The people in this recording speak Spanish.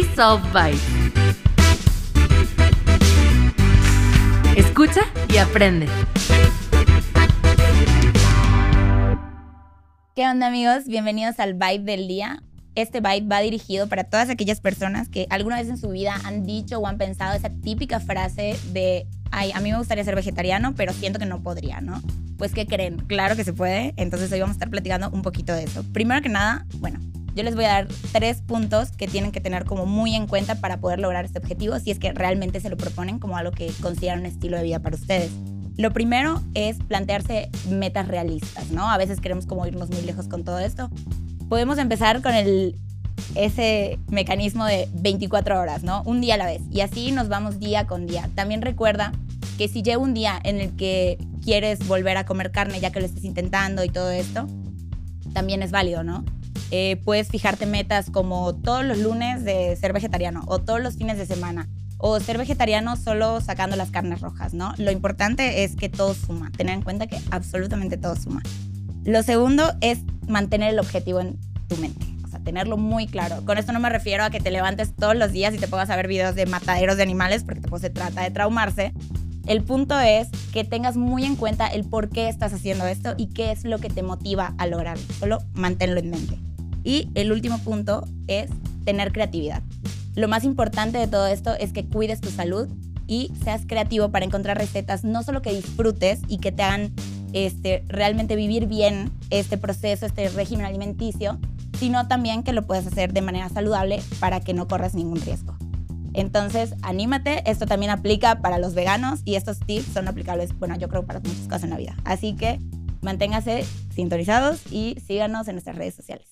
Soft Bite. Escucha y aprende. ¿Qué onda amigos? Bienvenidos al Vibe del día. Este Vibe va dirigido para todas aquellas personas que alguna vez en su vida han dicho o han pensado esa típica frase de, ay, a mí me gustaría ser vegetariano, pero siento que no podría, ¿no? Pues ¿qué creen? Claro que se puede. Entonces hoy vamos a estar platicando un poquito de eso. Primero que nada, bueno, yo les voy a dar tres puntos que tienen que tener como muy en cuenta para poder lograr este objetivo si es que realmente se lo proponen como algo que consideran un estilo de vida para ustedes. Lo primero es plantearse metas realistas, ¿no? A veces queremos como irnos muy lejos con todo esto. Podemos empezar con el, ese mecanismo de 24 horas, ¿no? Un día a la vez. Y así nos vamos día con día. También recuerda que si llega un día en el que quieres volver a comer carne ya que lo estés intentando y todo esto, también es válido, ¿no? Eh, puedes fijarte metas como todos los lunes de ser vegetariano o todos los fines de semana o ser vegetariano solo sacando las carnes rojas, ¿no? Lo importante es que todo suma, tener en cuenta que absolutamente todo suma. Lo segundo es mantener el objetivo en tu mente, o sea, tenerlo muy claro. Con esto no me refiero a que te levantes todos los días y te pongas a ver videos de mataderos de animales, porque tampoco se trata de traumarse. El punto es que tengas muy en cuenta el por qué estás haciendo esto y qué es lo que te motiva a lograrlo. Solo manténlo en mente. Y el último punto es tener creatividad. Lo más importante de todo esto es que cuides tu salud y seas creativo para encontrar recetas no solo que disfrutes y que te hagan este, realmente vivir bien este proceso, este régimen alimenticio, sino también que lo puedas hacer de manera saludable para que no corras ningún riesgo. Entonces, anímate, esto también aplica para los veganos y estos tips son aplicables, bueno, yo creo para muchas cosas en la vida. Así que manténgase sintonizados y síganos en nuestras redes sociales.